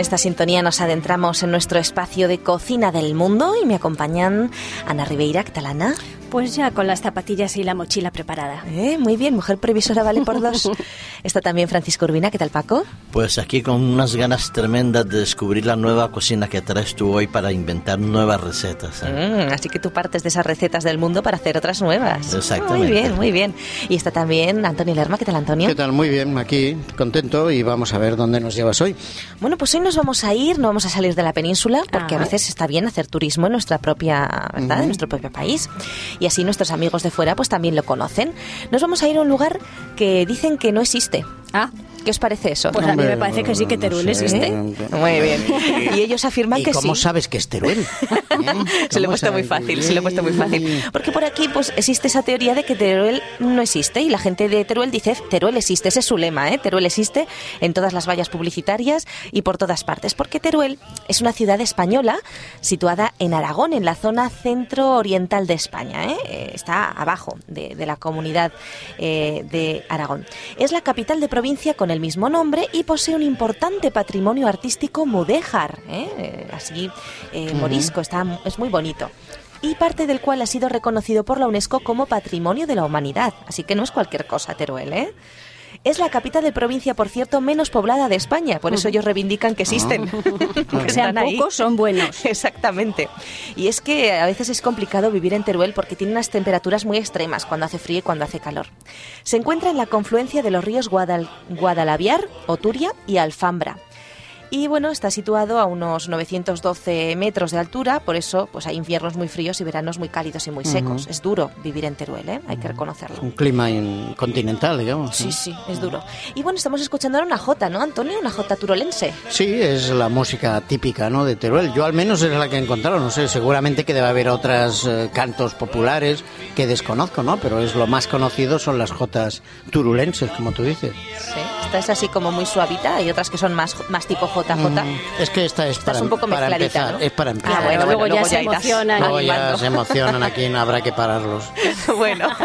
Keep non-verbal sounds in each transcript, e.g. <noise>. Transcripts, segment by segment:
esta sintonía nos adentramos en nuestro espacio de cocina del mundo y me acompañan Ana Ribeira, ¿qué tal Ana? Pues ya con las zapatillas y la mochila preparada. Eh, muy bien, mujer previsora vale por dos. <laughs> Está también Francisco Urbina, ¿qué tal Paco? Pues aquí con unas ganas tremendas de descubrir la nueva cocina que traes tú hoy para inventar nuevas recetas. ¿eh? Mm, así que tú partes de esas recetas del mundo para hacer otras nuevas. Exactamente. Muy bien, muy bien. Y está también Antonio Lerma, ¿qué tal Antonio? ¿Qué tal? Muy bien, aquí contento y vamos a ver dónde nos llevas hoy. Bueno, pues hoy nos vamos a ir, no vamos a salir de la península, porque a Ah. veces está bien hacer turismo en nuestra propia, ¿verdad? En nuestro propio país. Y así nuestros amigos de fuera pues también lo conocen. Nos vamos a ir a un lugar que dicen que no existe. Ah, ¿Qué os parece eso? Pues a mí me parece que sí, que no Teruel sé. existe. Muy bien. Y ellos afirman ¿Y que cómo sí. sabes que es Teruel? <laughs> ¿Eh? Se lo he ¿Cómo puesto muy fácil, se lo he puesto muy fácil. Porque por aquí pues existe esa teoría de que Teruel no existe y la gente de Teruel dice Teruel existe, ese es su lema, ¿eh? Teruel existe en todas las vallas publicitarias y por todas partes, porque Teruel es una ciudad española situada en Aragón, en la zona centro-oriental de España, ¿eh? Eh, está abajo de, de la comunidad eh, de Aragón. Es la capital de provincia con el mismo nombre y posee un importante patrimonio artístico mudéjar, ¿eh? Eh, así eh, morisco, está, es muy bonito. Y parte del cual ha sido reconocido por la UNESCO como Patrimonio de la Humanidad. Así que no es cualquier cosa, Teruel, ¿eh? Es la capital de provincia, por cierto, menos poblada de España. Por eso ellos reivindican que existen. <laughs> que sean pocos, son buenos. <laughs> Exactamente. Y es que a veces es complicado vivir en Teruel porque tiene unas temperaturas muy extremas cuando hace frío y cuando hace calor. Se encuentra en la confluencia de los ríos Guadal- Guadalaviar, Oturia y Alfambra. Y bueno, está situado a unos 912 metros de altura, por eso pues hay inviernos muy fríos y veranos muy cálidos y muy secos. Es duro vivir en Teruel, ¿eh? hay que reconocerlo. Un clima in- continental, digamos. Sí, sí, es duro. Y bueno, estamos escuchando ahora una jota, ¿no, Antonio? Una jota turolense. Sí, es la música típica ¿no? de Teruel. Yo al menos es la que he encontrado. No sé, seguramente que debe haber otros cantos populares que desconozco, ¿no? Pero es lo más conocido son las jotas turulenses, como tú dices. Sí, esta es así como muy suavita, hay otras que son más, más tipo JJ. Mm, Es que esta es Esta para, es un poco para empezar. ¿no? Es para empezar. Ah, bueno, luego bueno, ya luego se emocionan. Luego ya se emocionan aquí, no habrá que pararlos. <laughs> bueno. <laughs>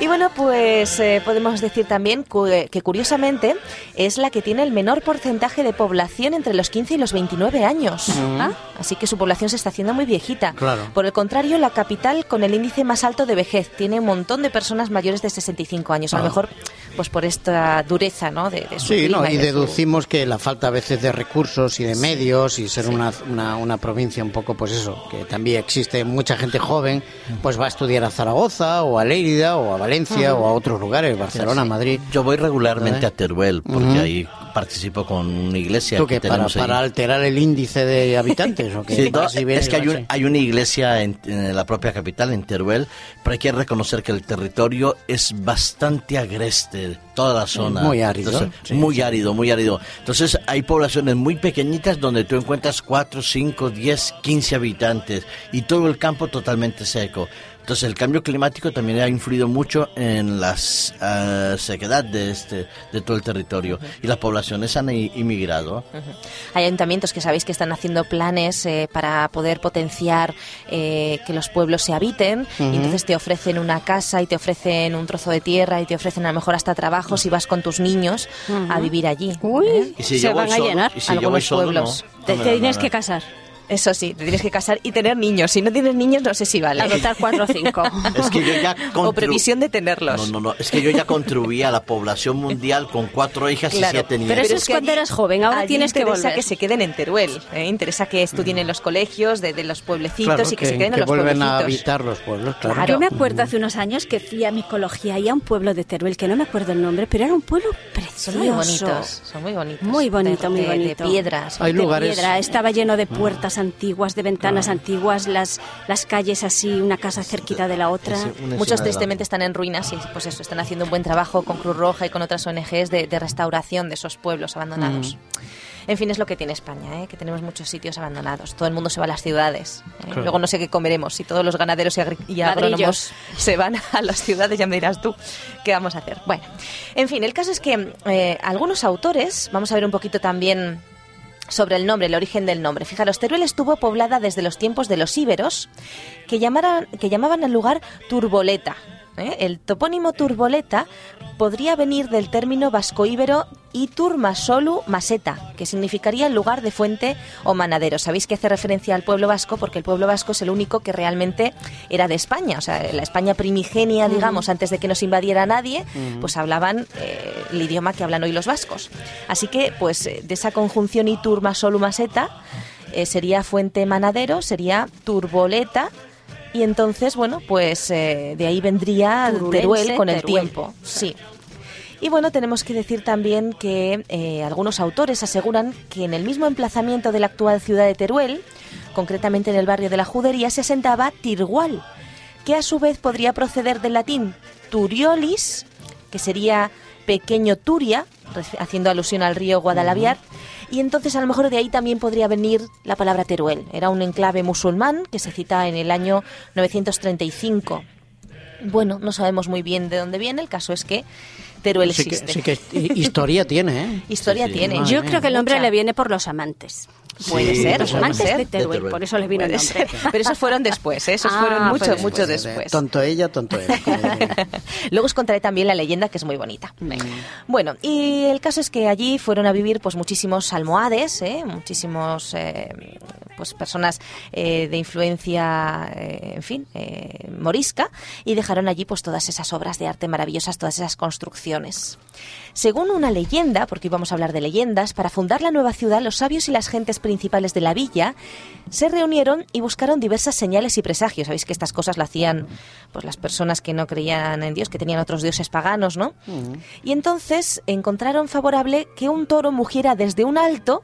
Y bueno, pues eh, podemos decir también cu- que curiosamente es la que tiene el menor porcentaje de población entre los 15 y los 29 años. Ah, Así que su población se está haciendo muy viejita. Claro. Por el contrario, la capital con el índice más alto de vejez tiene un montón de personas mayores de 65 años. A lo Ah. mejor, pues por esta dureza, ¿no? De, de su Sí, clima no, y de su- deducimos que la falta a veces de recursos y de medios y ser una, una, una provincia un poco, pues eso, que también existe mucha gente joven, pues va a estudiar a Zaragoza o a Lérida o a Valencia o a otros lugares, Barcelona, Madrid. Yo voy regularmente ¿Eh? a Teruel porque ahí participo con una iglesia ¿Tú que? Para, tenemos ahí. para alterar el índice de habitantes o qué? <laughs> Sí, no, es que hay, un- hay una iglesia en, en la propia capital, en Teruel, pero hay que reconocer que el territorio es bastante agreste, toda la zona. Muy árido, Entonces, sí, muy sí. árido, muy árido. Entonces hay poblaciones muy pequeñitas donde tú encuentras 4, 5, 10, 15 habitantes y todo el campo totalmente seco. Entonces el cambio climático también ha influido mucho en la sequedad de, este, de todo el territorio y las poblaciones han inmigrado. Hay ayuntamientos que sabéis que están haciendo planes eh, para poder potenciar eh, que los pueblos se habiten y entonces te ofrecen una casa y te ofrecen un trozo de tierra y te ofrecen a lo mejor hasta trabajo si vas con tus niños a vivir allí. Uy, ¿eh? Y si se van a solo- llenar. y si algunos solo, pueblos. no, Te, no tienes que casar. Eso sí, te tienes que casar y tener niños. Si no tienes niños, no sé si vale. Adoptar cuatro o cinco. Es que yo ya O contribu- previsión de tenerlos. No, no, no. Es que yo ya contribuía a la población mundial con cuatro hijas y Claro, siete nietos. Pero eso es que cuando eras joven, ahora allí tienes que interesa volver. que se queden en Teruel. ¿eh? Interesa que estudien en los colegios de, de los pueblecitos Claro, y que, se queden en los vuelven a pueblecitos. habitar los pueblos, claro. Claro. Yo me acuerdo hace unos años que fui a micología y a un pueblo de Teruel, que no me acuerdo el nombre, pero era un pueblo precioso. Son muy bonitos, son muy bonitos. Muy bonito, De- muy de- bonito. De piedras. Hay de lugares- piedra, estaba lleno de puertas antiguas, de ventanas antiguas, las, las calles así, una casa cerquita de la otra. Muchos tristemente están en ruinas y pues eso, están haciendo un buen trabajo con Cruz Roja y con otras ONGs de, de restauración de esos pueblos abandonados. En fin, es lo que tiene España, ¿eh? que tenemos muchos sitios abandonados. Todo el mundo se va a las ciudades. ¿eh? Claro. Luego no sé qué comeremos. Si todos los ganaderos y, agri- y agrónomos se van a las ciudades, ya me dirás tú qué vamos a hacer. Bueno, en fin, el caso es que eh, algunos autores, vamos a ver un poquito también sobre el nombre, el origen del nombre. Fijaros, Teruel estuvo poblada desde los tiempos de los íberos, que, llamaran- que llamaban al lugar Turboleta. ¿Eh? El topónimo Turboleta podría venir del término vascoíbero y turmasolu maseta, que significaría lugar de fuente o manadero. Sabéis que hace referencia al pueblo vasco porque el pueblo vasco es el único que realmente era de España, o sea, la España primigenia, digamos, antes de que nos invadiera nadie, pues hablaban eh, el idioma que hablan hoy los vascos. Así que, pues, eh, de esa conjunción y turmasolu maseta eh, sería fuente manadero, sería turboleta y entonces, bueno, pues eh, de ahí vendría Turulense, Teruel con el Teruel. tiempo. Sí. Y bueno, tenemos que decir también que eh, algunos autores aseguran que en el mismo emplazamiento de la actual ciudad de Teruel, concretamente en el barrio de la Judería, se asentaba Tirgual, que a su vez podría proceder del latín Turiolis, que sería pequeño Turia, haciendo alusión al río Guadalaviar, y entonces a lo mejor de ahí también podría venir la palabra Teruel. Era un enclave musulmán que se cita en el año 935. Bueno, no sabemos muy bien de dónde viene, el caso es que Teruel Sí que, existe. sí que hi- historia tiene, ¿eh? <laughs> Historia Sí, sí. tiene. Madre Yo mía. creo que el nombre Mucha. le viene por los amantes. Puede Sí, ser, Los amantes ser. de Teruel, por eso le vino el Puede nombre. ser. Pero esos fueron después, ¿eh? esos Ah, fueron fue mucho, después. mucho Eh, después. Tonto ella, tonto él. <laughs> Luego os contaré también la leyenda que es muy bonita. Bueno, y el caso es que allí fueron a vivir pues muchísimos almohades, ¿eh? muchísimos eh, pues personas eh, de influencia, eh, en fin, eh, morisca, y dejaron allí pues todas esas obras de arte maravillosas, todas esas construcciones. Según una leyenda, porque íbamos a hablar de leyendas, para fundar la nueva ciudad, los sabios y las gentes principales de la villa se reunieron y buscaron diversas señales y presagios. Sabéis que estas cosas lo hacían pues las personas que no creían en Dios, que tenían otros dioses paganos, ¿no? Y entonces encontraron favorable que un toro mugiera desde un alto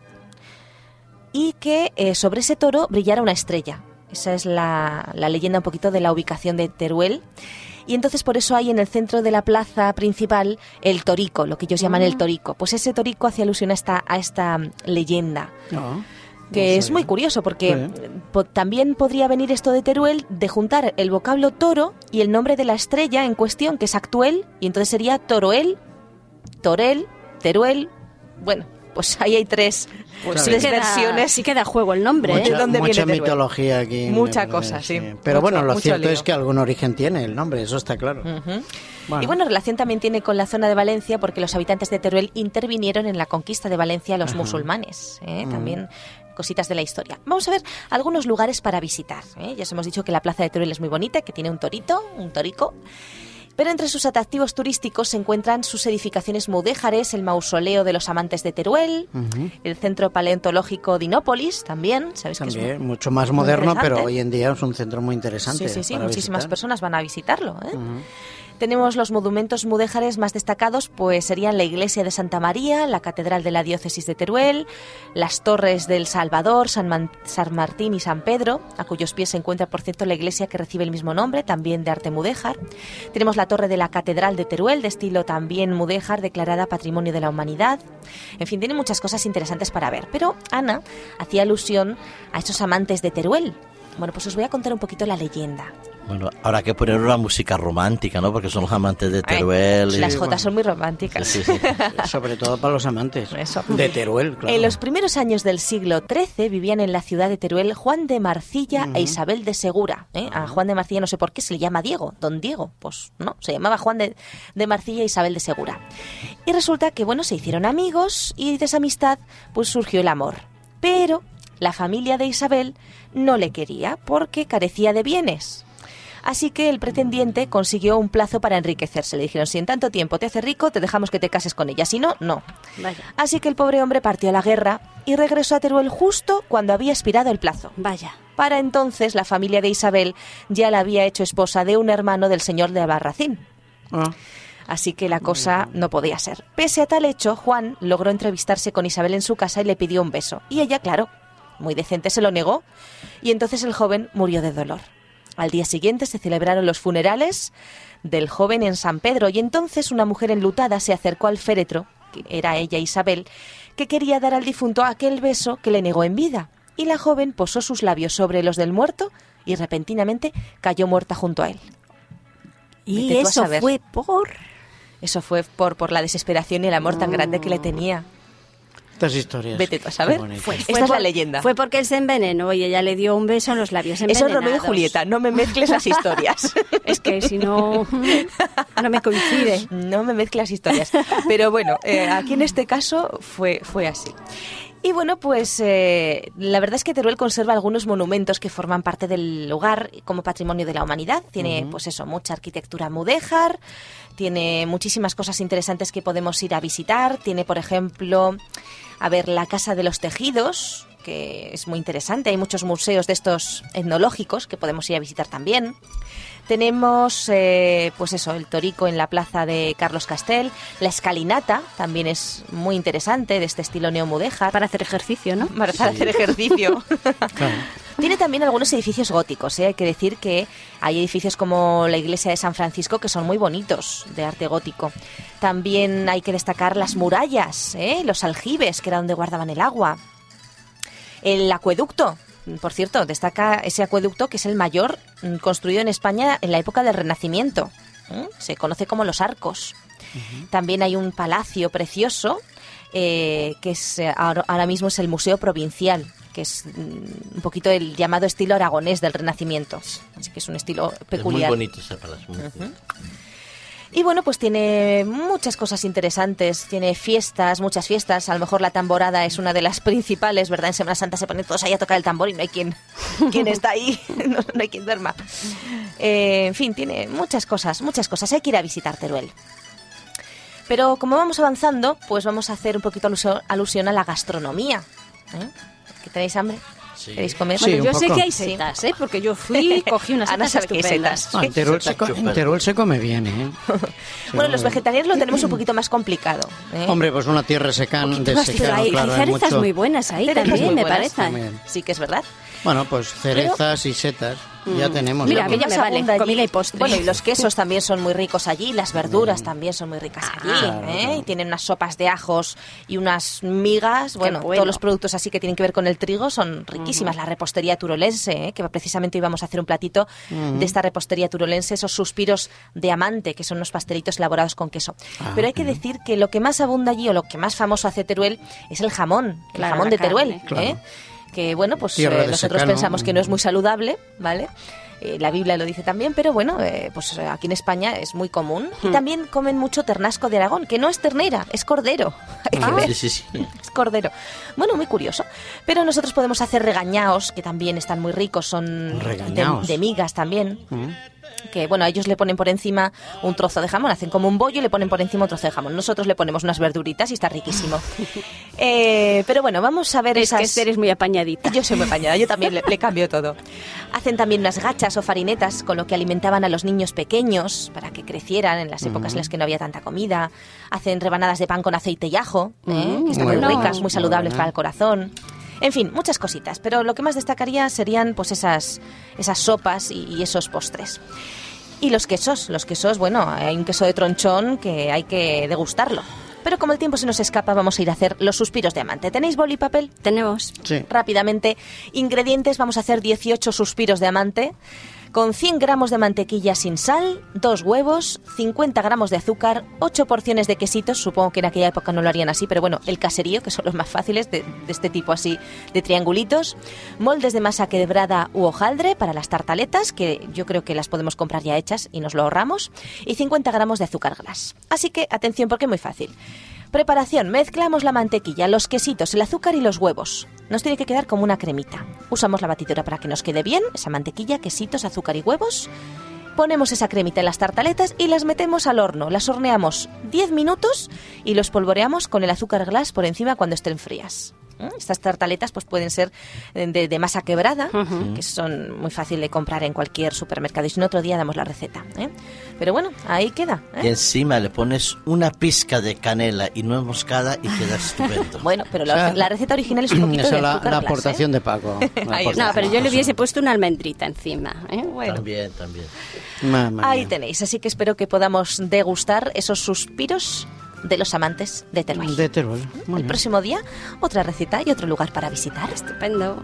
y que eh, sobre ese toro brillara una estrella. Esa es la, la leyenda un poquito de la ubicación de Teruel. Y entonces por eso hay en el centro de la plaza principal el torico, lo que ellos llaman el torico. Pues ese torico hace alusión a esta, a esta leyenda No. que No es muy curioso porque po- también podría venir esto de Teruel de juntar el vocablo toro y el nombre de la estrella en cuestión, que es Actuel, y entonces sería Toroel, Torel, Teruel. Bueno, pues ahí hay tres, Pues tres sí queda, versiones. sí queda juego el nombre, ¿eh? ¿De dónde mucha viene mitología aquí. Mucha cosa, sí. Pero Mucho- bueno, lo cierto lío. es que algún origen tiene el nombre, eso está claro. Bueno. Y bueno, relación también tiene con la zona de Valencia porque los habitantes de Teruel intervinieron en la conquista de Valencia los musulmanes. ¿eh? También cositas de la historia. Vamos a ver algunos lugares para visitar. ¿eh? Ya os hemos dicho que la plaza de Teruel es muy bonita, que tiene un torito, un torico. Pero entre sus atractivos turísticos se encuentran sus edificaciones mudéjares, el mausoleo de los amantes de Teruel, el centro paleontológico de Inópolis también, ¿sabéis que es También, muy- mucho más moderno, pero hoy en día es un centro muy interesante. Sí, sí, sí, muchísimas visitar. personas van a visitarlo. ¿eh? Tenemos los monumentos mudéjares más destacados, pues serían la iglesia de Santa María, la catedral de la diócesis de Teruel, las torres del Salvador, San, Martín y San Pedro, a cuyos pies se encuentra, por cierto, la iglesia que recibe el mismo nombre, también de arte mudéjar. Tenemos la torre de la catedral de Teruel, de estilo también mudéjar, declarada Patrimonio de la Humanidad. En fin, tiene muchas cosas interesantes para ver. Pero Ana hacía alusión a esos amantes de Teruel. Bueno, pues os voy a contar un poquito la leyenda. Bueno, habrá que poner una música romántica, ¿no? Porque son los amantes de Ay, Teruel. y- Las bueno. jotas son muy románticas. Sí, sí. <laughs> Sobre todo para los amantes. Eso. De Teruel, claro. En los primeros años del siglo XIII vivían en la ciudad de Teruel Juan de Marcilla e Isabel de Segura. ¿eh? A Juan de Marcilla no sé por qué se le llama Diego, don Diego. Pues no, se llamaba Juan de, de Marcilla e Isabel de Segura. Y resulta que, bueno, se hicieron amigos y de esa amistad pues surgió el amor. Pero la familia de Isabel no le quería porque carecía de bienes. Así que el pretendiente consiguió un plazo para enriquecerse. Le dijeron, si en tanto tiempo te hace rico, te dejamos que te cases con ella. Si no, no. Vaya, Así que el pobre hombre partió a la guerra y regresó a Teruel justo cuando había expirado el plazo. vaya. Para entonces la familia de Isabel ya la había hecho esposa de un hermano del señor de Albarracín. Ah, Así que la cosa no podía ser. Pese a tal hecho, Juan logró entrevistarse con Isabel en su casa y le pidió un beso. Y ella, claro, muy decente, se lo negó. Y entonces el joven murió de dolor. Al día siguiente se celebraron los funerales del joven en San Pedro y entonces una mujer enlutada se acercó al féretro, que era ella Isabel, que quería dar al difunto aquel beso que le negó en vida. Y la joven posó sus labios sobre los del muerto y repentinamente cayó muerta junto a él. Y Vete eso fue por... Eso fue por, por la desesperación y el amor tan grande que le tenía. Estas historias. Vete tú a saber. Fue- Esta fue es la leyenda. Fue porque él se envenenó y ella le dio un beso en los labios Eso es. Romeo y Julieta, no me mezcles las historias. <laughs> Es que si no, no me coincide. No me mezclas historias. Pero bueno, eh, aquí en este caso fue, fue así. Y bueno, pues eh, la verdad es que Teruel conserva algunos monumentos que forman parte del lugar como patrimonio de la humanidad. Tiene, pues eso, mucha arquitectura mudéjar, tiene muchísimas cosas interesantes que podemos ir a visitar. Tiene, por ejemplo, a ver, la Casa de los Tejidos, que es muy interesante. Hay muchos museos de estos etnológicos que podemos ir a visitar también. Tenemos, eh, pues eso, el Torico en la plaza de Carlos Castel. La escalinata también es muy interesante, de este estilo neomudéjar. Para hacer ejercicio, ¿no? Para, para hacer ejercicio. <laughs> Claro. Tiene también algunos edificios góticos, ¿eh? hay que decir que hay edificios como la iglesia de San Francisco que son muy bonitos, de arte gótico. También hay que destacar las murallas, ¿eh? los aljibes, que era donde guardaban el agua. El acueducto, por cierto, destaca ese acueducto que es el mayor mm, construido en España en la época del Renacimiento. ¿eh? Se conoce como los arcos. También hay un palacio precioso eh, que es, eh, ahora, ahora mismo es el Museo Provincial, que es mm, un poquito el llamado estilo aragonés del Renacimiento. Así que es un estilo Es muy peculiar. bonito ese palacio. muy bonito. Y bueno, pues tiene muchas cosas interesantes, tiene fiestas, muchas fiestas. A lo mejor la tamborada es una de las principales, ¿verdad? En Semana Santa se ponen todos ahí a tocar el tambor y no hay quien, <laughs> quien está ahí, <laughs> no, no hay quien duerma. Eh, en fin, tiene muchas cosas, muchas cosas. Hay que ir a visitar Teruel. Pero como vamos avanzando, pues vamos a hacer un poquito alusión, alusión a la gastronomía. ¿eh? ¿Que tenéis hambre? Sí. ¿Queréis comer? Sí, Bueno, yo sé que hay setas, ¿eh? Porque yo fui y <laughs> cogí unas setas estupendas. setas. Ah, en, Teruel se, co- Exacto, en Teruel se come bien, ¿eh? <laughs> Bueno, los vegetarianos lo tenemos un poquito más complicado. ¿eh? Hombre, pues una tierra secan, de más secano, Pero hay, claro, hay hay cerezas mucho- muy buenas ahí Cerezas también, me buenas parece. también. Sí que es verdad. Bueno, pues cerezas y setas, ya tenemos. Mira, mí ya me vale, allí. comida y postre. Bueno, y los quesos también son muy ricos allí, las verduras también son muy ricas allí, claro, ¿eh? claro. Y tienen unas sopas de ajos y unas migas, bueno, bueno. todos los productos así que tienen que ver con el trigo son riquísimas. La repostería turolense, ¿eh? que precisamente íbamos a hacer un platito de esta repostería turolense, esos suspiros de amante, que son unos pastelitos elaborados con queso. Ah, Pero hay que decir que lo que más abunda allí o lo que más famoso hace Teruel es el jamón, el Claro, jamón de Teruel. ¿eh? Que bueno, pues eh, nosotros secano. pensamos que no es muy saludable, ¿vale? Eh, la Biblia lo dice también, pero bueno, eh, pues eh, aquí en España es muy común. Y también comen mucho ternasco de Aragón, que no es ternera, es cordero. <laughs> Ver, Sí, sí, sí. es cordero. Bueno, muy curioso. Pero nosotros podemos hacer regañaos, que también están muy ricos, son de, migas también. Mm. Que bueno, ellos le ponen por encima un trozo de jamón, hacen como un bollo y le ponen por encima un trozo de jamón. Nosotros le ponemos unas verduritas y está riquísimo. <laughs> Eh, pero bueno, vamos a ver Es esas... que eres muy apañadita. Yo soy muy apañada, yo también le, le cambio todo. Hacen también unas gachas o farinetas con lo que alimentaban a los niños pequeños para que crecieran en las épocas en las que no había tanta comida. Hacen rebanadas de pan con aceite y ajo, ¿eh? que están muy, muy ricas, muy saludables para el corazón. En fin, muchas cositas, pero lo que más destacaría serían pues esas, esas sopas y, y esos postres. Y los quesos, los quesos, bueno, hay un queso de tronchón que hay que degustarlo. Pero como el tiempo se nos escapa, vamos a ir a hacer los suspiros de amante. ¿Tenéis boli y papel? Tenemos Sí. Rápidamente, ingredientes, vamos a hacer 18 suspiros de amante, con 100 gramos de mantequilla sin sal, 2 huevos, 50 gramos de azúcar, 8 porciones de quesitos, supongo que en aquella época no lo harían así, pero bueno, el caserío, que son los más fáciles, de, este tipo así, de triangulitos, moldes de masa quebrada u hojaldre para las tartaletas, que yo creo que las podemos comprar ya hechas y nos lo ahorramos, y 50 gramos de azúcar glass. Así que atención porque es muy fácil. Preparación. Mezclamos la mantequilla, los quesitos, el azúcar y los huevos. Nos tiene que quedar como una cremita. Usamos la batidora para que nos quede bien, esa mantequilla, quesitos, azúcar y huevos. Ponemos esa cremita en las tartaletas y las metemos al horno. Las horneamos 10 minutos y los polvoreamos con el azúcar glass por encima cuando estén frías. ¿Eh? Estas tartaletas pues pueden ser de, de masa quebrada, que son muy fácil de comprar en cualquier supermercado. Y si no, otro día damos la receta. ¿eh? Pero bueno, ahí queda. ¿eh? Y encima le pones una pizca de canela y nuez moscada y queda estupendo. <laughs> Bueno, pero la, O sea, la receta original es un <clears throat> poquito de azúcar la glass, aportación ¿eh? de Paco. <laughs> No, pero yo le hubiese puesto una almendrita encima. ¿eh? Bueno, También, también. Mamma ahí mía. tenéis. Así que espero que podamos degustar esos suspiros de los amantes de Teruel. De Teruel. Muy El bien. próximo día, otra receta y otro lugar para visitar. Estupendo.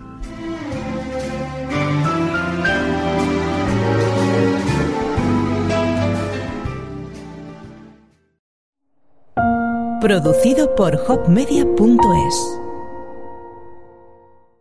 Producido por hopmedia.es